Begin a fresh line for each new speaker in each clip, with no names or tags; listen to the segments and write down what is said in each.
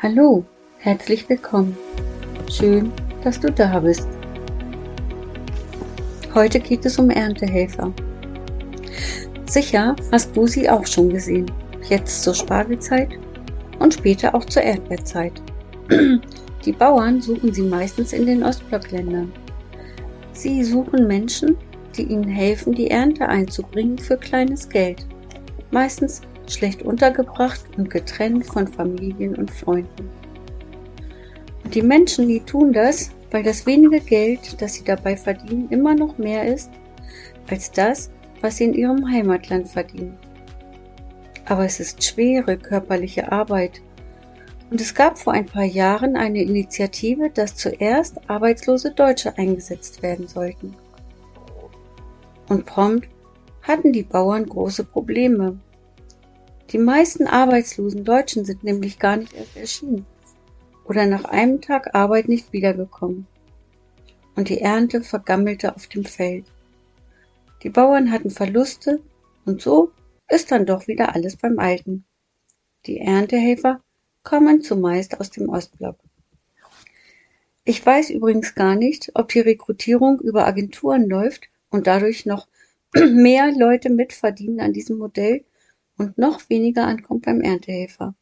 Hallo, herzlich willkommen. Schön, dass du da bist. Heute geht es um Erntehelfer. Sicher hast du sie auch schon gesehen. Jetzt zur Spargelzeit und später auch zur Erdbeerzeit. Die Bauern suchen sie meistens in den Ostblockländern. Sie suchen Menschen, die ihnen helfen, die Ernte einzubringen für kleines Geld. Meistens schlecht untergebracht und getrennt von Familien und Freunden. Und die Menschen, die tun das, weil das wenige Geld, das sie dabei verdienen, immer noch mehr ist als das, was sie in ihrem Heimatland verdienen. Aber es ist schwere körperliche Arbeit. Und es gab vor ein paar Jahren eine Initiative, dass zuerst arbeitslose Deutsche eingesetzt werden sollten. Und prompt hatten die Bauern große Probleme, die meisten arbeitslosen Deutschen sind nämlich gar nicht erst erschienen oder nach einem Tag Arbeit nicht wiedergekommen. Und die Ernte vergammelte auf dem Feld. Die Bauern hatten Verluste und so ist dann doch wieder alles beim Alten. Die Erntehelfer kommen zumeist aus dem Ostblock. Ich weiß übrigens gar nicht, ob die Rekrutierung über Agenturen läuft und dadurch noch mehr Leute mitverdienen an diesem Modell und noch weniger ankommt beim Erntehelfer.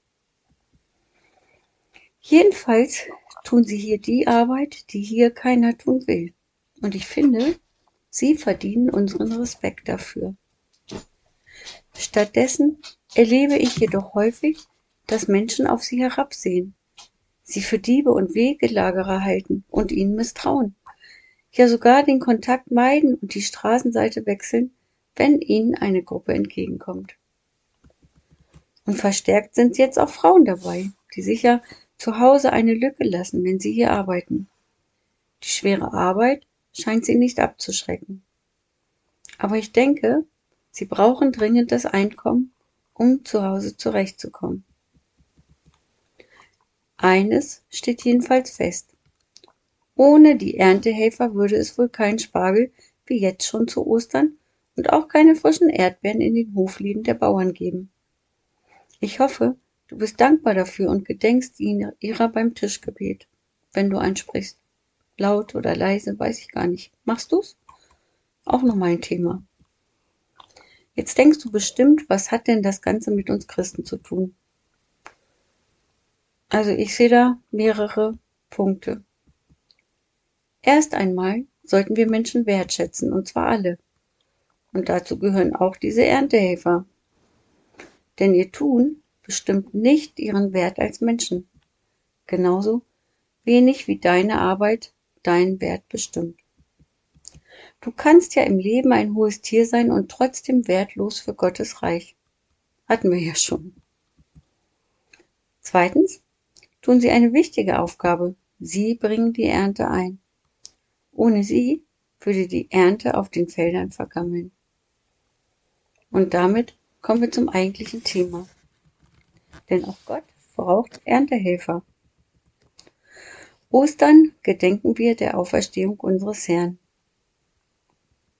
Jedenfalls tun sie hier die Arbeit, die hier keiner tun will. Und ich finde, sie verdienen unseren Respekt dafür. Stattdessen erlebe ich jedoch häufig, dass Menschen auf sie herabsehen, sie für Diebe und Wegelagerer halten und ihnen misstrauen, ja sogar den Kontakt meiden und die Straßenseite wechseln, wenn ihnen eine Gruppe entgegenkommt. Und verstärkt sind jetzt auch Frauen dabei, die sicher zu Hause eine Lücke lassen, wenn sie hier arbeiten. Die schwere Arbeit scheint sie nicht abzuschrecken. Aber ich denke, sie brauchen dringend das Einkommen, um zu Hause zurechtzukommen. Eines steht jedenfalls fest. Ohne die Erntehelfer würde es wohl keinen Spargel wie jetzt schon zu Ostern und auch keine frischen Erdbeeren in den Hofläden der Bauern geben. Ich hoffe, du bist dankbar dafür und gedenkst ihrer beim Tischgebet, wenn du einsprichst. Laut oder leise, weiß ich gar nicht. Machst du's? Auch nochmal ein Thema. Jetzt denkst du bestimmt, was hat denn das Ganze mit uns Christen zu tun? Also ich sehe da mehrere Punkte. Erst einmal sollten wir Menschen wertschätzen, und zwar alle. Und dazu gehören auch diese Erntehelfer, denn ihr Tun bestimmt nicht ihren Wert als Menschen. Genauso wenig wie deine Arbeit deinen Wert bestimmt. Du kannst ja im Leben ein hohes Tier sein und trotzdem wertlos für Gottes Reich. Hatten wir ja schon. Zweitens tun sie eine wichtige Aufgabe. Sie bringen die Ernte ein. Ohne sie würde die Ernte auf den Feldern vergammeln. Und damit kommen wir zum eigentlichen Thema. Denn auch Gott braucht Erntehelfer. Ostern gedenken wir der Auferstehung unseres Herrn.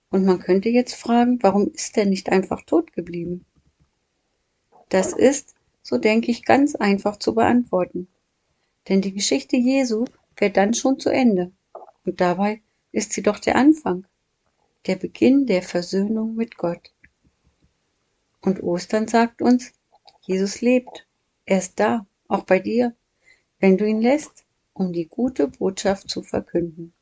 Und man könnte jetzt fragen, warum ist er nicht einfach tot geblieben? Das ist, so denke ich, ganz einfach zu beantworten. Denn die Geschichte Jesu wäre dann schon zu Ende. Und dabei ist sie doch der Anfang, der Beginn der Versöhnung mit Gott. Und Ostern sagt uns, Jesus lebt. Er ist da, auch bei dir, wenn du ihn lässt, um die gute Botschaft zu verkünden.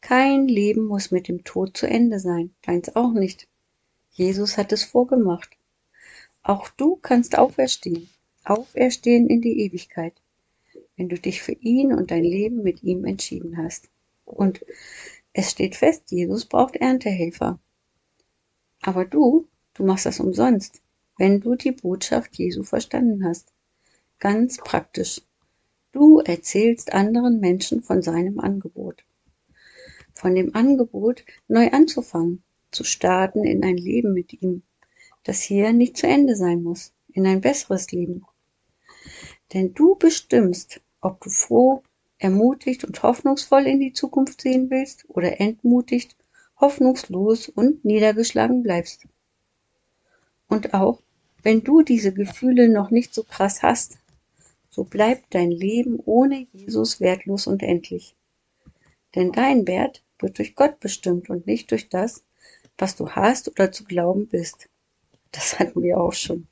Kein Leben muss mit dem Tod zu Ende sein, deins auch nicht. Jesus hat es vorgemacht. Auch du kannst auferstehen, auferstehen in die Ewigkeit, wenn du dich für ihn und dein Leben mit ihm entschieden hast. Und es steht fest, Jesus braucht Erntehelfer. Aber du Du machst das umsonst, wenn du die Botschaft Jesu verstanden hast. Ganz praktisch. Du erzählst anderen Menschen von seinem Angebot. Von dem Angebot, neu anzufangen, zu starten in ein Leben mit ihm, das hier nicht zu Ende sein muss, in ein besseres Leben. Denn du bestimmst, ob du froh, ermutigt und hoffnungsvoll in die Zukunft sehen willst oder entmutigt, hoffnungslos und niedergeschlagen bleibst. Und auch, wenn du diese Gefühle noch nicht so krass hast, so bleibt dein Leben ohne Jesus wertlos und endlich. Denn dein Wert wird durch Gott bestimmt und nicht durch das, was du hast oder zu glauben bist. Das hatten wir auch schon.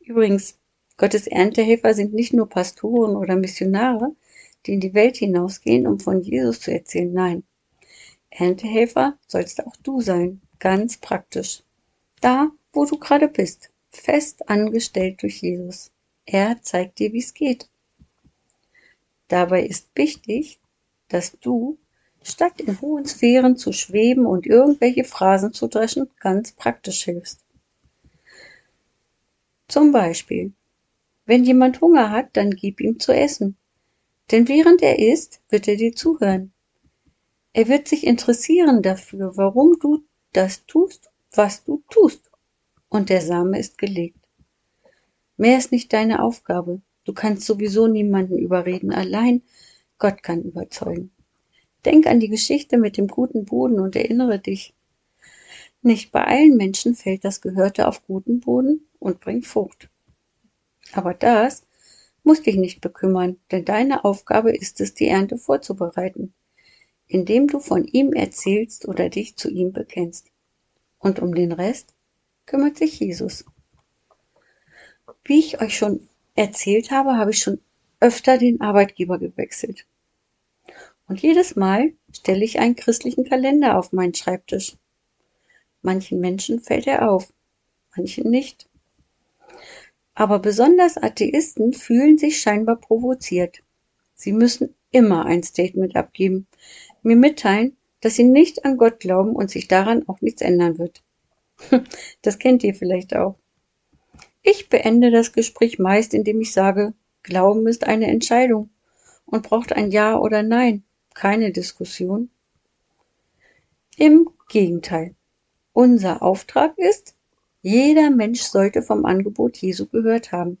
Übrigens, Gottes Erntehelfer sind nicht nur Pastoren oder Missionare, die in die Welt hinausgehen, um von Jesus zu erzählen. Nein, Erntehelfer sollst auch du sein, ganz praktisch. Da, wo du gerade bist, fest angestellt durch Jesus. Er zeigt dir, wie es geht. Dabei ist wichtig, dass du, statt in hohen Sphären zu schweben und irgendwelche Phrasen zu dreschen, ganz praktisch hilfst. Zum Beispiel, wenn jemand Hunger hat, dann gib ihm zu essen. Denn während er isst, wird er dir zuhören. Er wird sich interessieren dafür, warum du das tust, was du tust. Und der Same ist gelegt. Mehr ist nicht deine Aufgabe. Du kannst sowieso niemanden überreden. Allein Gott kann überzeugen. Denk an die Geschichte mit dem guten Boden und erinnere dich. Nicht bei allen Menschen fällt das Gehörte auf guten Boden und bringt Frucht. Aber das muss dich nicht bekümmern, denn deine Aufgabe ist es, die Ernte vorzubereiten, indem du von ihm erzählst oder dich zu ihm bekennst. Und um den Rest kümmert sich Jesus. Wie ich euch schon erzählt habe, habe ich schon öfter den Arbeitgeber gewechselt. Und jedes Mal stelle ich einen christlichen Kalender auf meinen Schreibtisch. Manchen Menschen fällt er auf, manchen nicht. Aber besonders Atheisten fühlen sich scheinbar provoziert. Sie müssen immer ein Statement abgeben, mir mitteilen, dass sie nicht an Gott glauben und sich daran auch nichts ändern wird. Das kennt ihr vielleicht auch. Ich beende das Gespräch meist, indem ich sage, Glauben ist eine Entscheidung und braucht ein Ja oder Nein, keine Diskussion. Im Gegenteil. Unser Auftrag ist, jeder Mensch sollte vom Angebot Jesu gehört haben,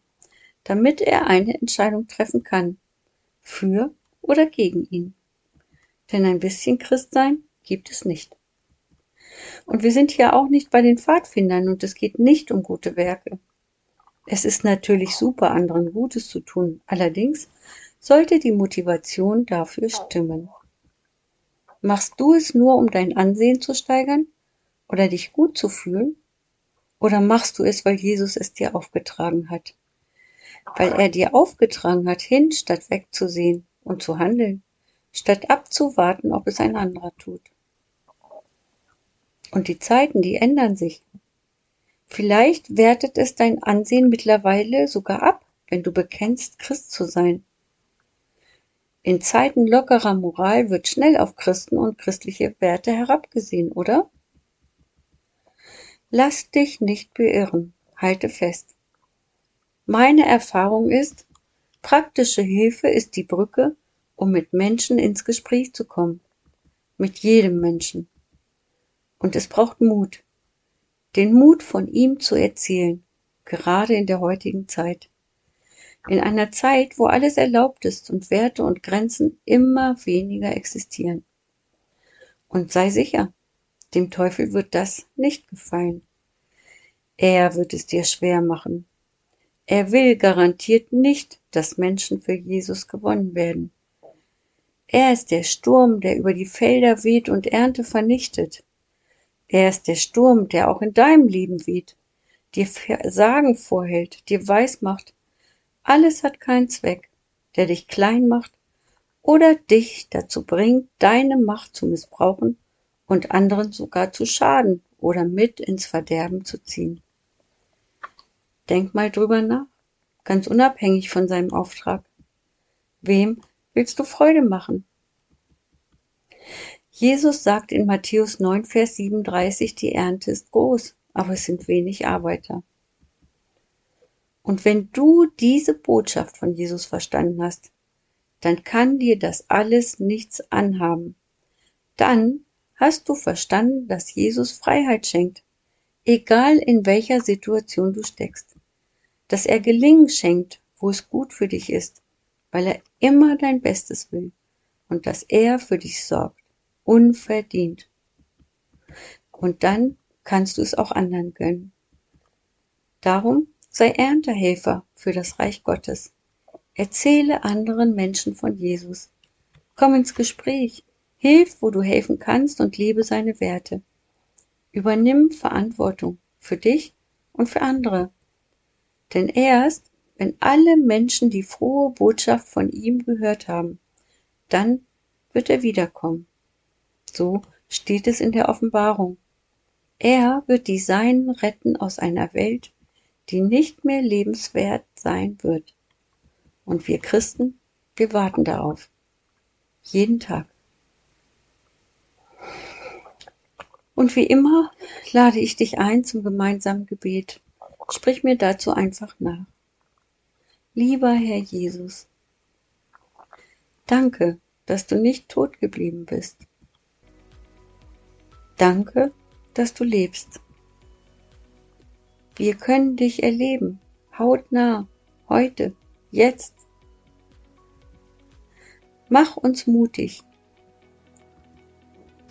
damit er eine Entscheidung treffen kann, für oder gegen ihn. Denn ein bisschen Christsein gibt es nicht. Und wir sind hier auch nicht bei den Pfadfindern und es geht nicht um gute Werke. Es ist natürlich super, anderen Gutes zu tun. Allerdings sollte die Motivation dafür stimmen. Machst du es nur, um dein Ansehen zu steigern oder dich gut zu fühlen? Oder machst du es, weil Jesus es dir aufgetragen hat? Weil er dir aufgetragen hat, hin statt wegzusehen und zu handeln, statt abzuwarten, ob es ein anderer tut. Und die Zeiten, die ändern sich. Vielleicht wertet es dein Ansehen mittlerweile sogar ab, wenn du bekennst, Christ zu sein. In Zeiten lockerer Moral wird schnell auf Christen und christliche Werte herabgesehen, oder? Lass dich nicht beirren, halte fest. Meine Erfahrung ist, praktische Hilfe ist die Brücke, um mit Menschen ins Gespräch zu kommen. Mit jedem Menschen. Und es braucht Mut den Mut von ihm zu erzählen, gerade in der heutigen Zeit. In einer Zeit, wo alles erlaubt ist und Werte und Grenzen immer weniger existieren. Und sei sicher, dem Teufel wird das nicht gefallen. Er wird es dir schwer machen. Er will garantiert nicht, dass Menschen für Jesus gewonnen werden. Er ist der Sturm, der über die Felder weht und Ernte vernichtet. Er ist der Sturm, der auch in deinem Leben weht, dir Sagen vorhält, dir weismacht, alles hat keinen Zweck, der dich klein macht oder dich dazu bringt, deine Macht zu missbrauchen und anderen sogar zu schaden oder mit ins Verderben zu ziehen. Denk mal drüber nach, ganz unabhängig von seinem Auftrag. Wem willst du Freude machen? Jesus sagt in Matthäus 9, Vers 37, die Ernte ist groß, aber es sind wenig Arbeiter. Und wenn du diese Botschaft von Jesus verstanden hast, dann kann dir das alles nichts anhaben. Dann hast du verstanden, dass Jesus Freiheit schenkt, egal in welcher Situation du steckst, dass er Gelingen schenkt, wo es gut für dich ist, weil er immer dein Bestes will und dass er für dich sorgt unverdient. Und dann kannst du es auch anderen gönnen. Darum sei Erntehelfer für das Reich Gottes. Erzähle anderen Menschen von Jesus. Komm ins Gespräch. Hilf, wo du helfen kannst und lebe seine Werte. Übernimm Verantwortung für dich und für andere. Denn erst, wenn alle Menschen die frohe Botschaft von ihm gehört haben, dann wird er wiederkommen. So steht es in der Offenbarung. Er wird die Seinen retten aus einer Welt, die nicht mehr lebenswert sein wird. Und wir Christen, wir warten darauf. Jeden Tag. Und wie immer lade ich dich ein zum gemeinsamen Gebet. Sprich mir dazu einfach nach. Lieber Herr Jesus, danke, dass du nicht tot geblieben bist. Danke, dass du lebst. Wir können dich erleben, hautnah, heute, jetzt. Mach uns mutig,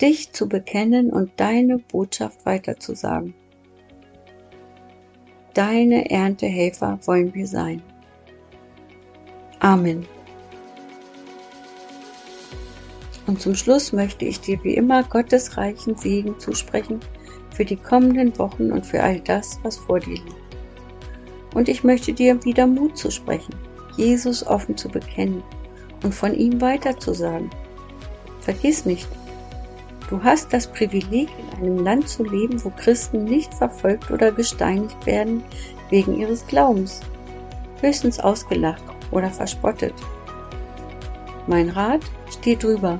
dich zu bekennen und deine Botschaft weiterzusagen. Deine Erntehelfer wollen wir sein. Amen. Und zum Schluss möchte ich dir wie immer Gottes reichen Segen zusprechen für die kommenden Wochen und für all das, was vor dir liegt. Und ich möchte dir wieder Mut zusprechen, Jesus offen zu bekennen und von ihm weiterzusagen. Vergiss nicht, du hast das Privileg, in einem Land zu leben, wo Christen nicht verfolgt oder gesteinigt werden wegen ihres Glaubens, höchstens ausgelacht oder verspottet. Mein Rat steht drüber,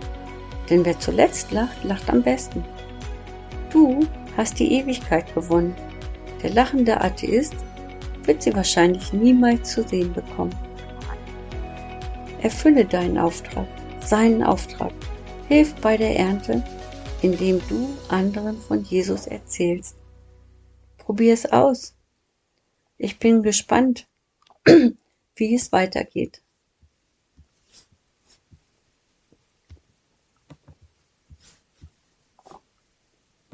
denn wer zuletzt lacht, lacht am besten. Du hast die Ewigkeit gewonnen. Der lachende Atheist wird sie wahrscheinlich niemals zu sehen bekommen. Erfülle deinen Auftrag, seinen Auftrag. Hilf bei der Ernte, indem du anderen von Jesus erzählst. Probier es aus. Ich bin gespannt, wie es weitergeht.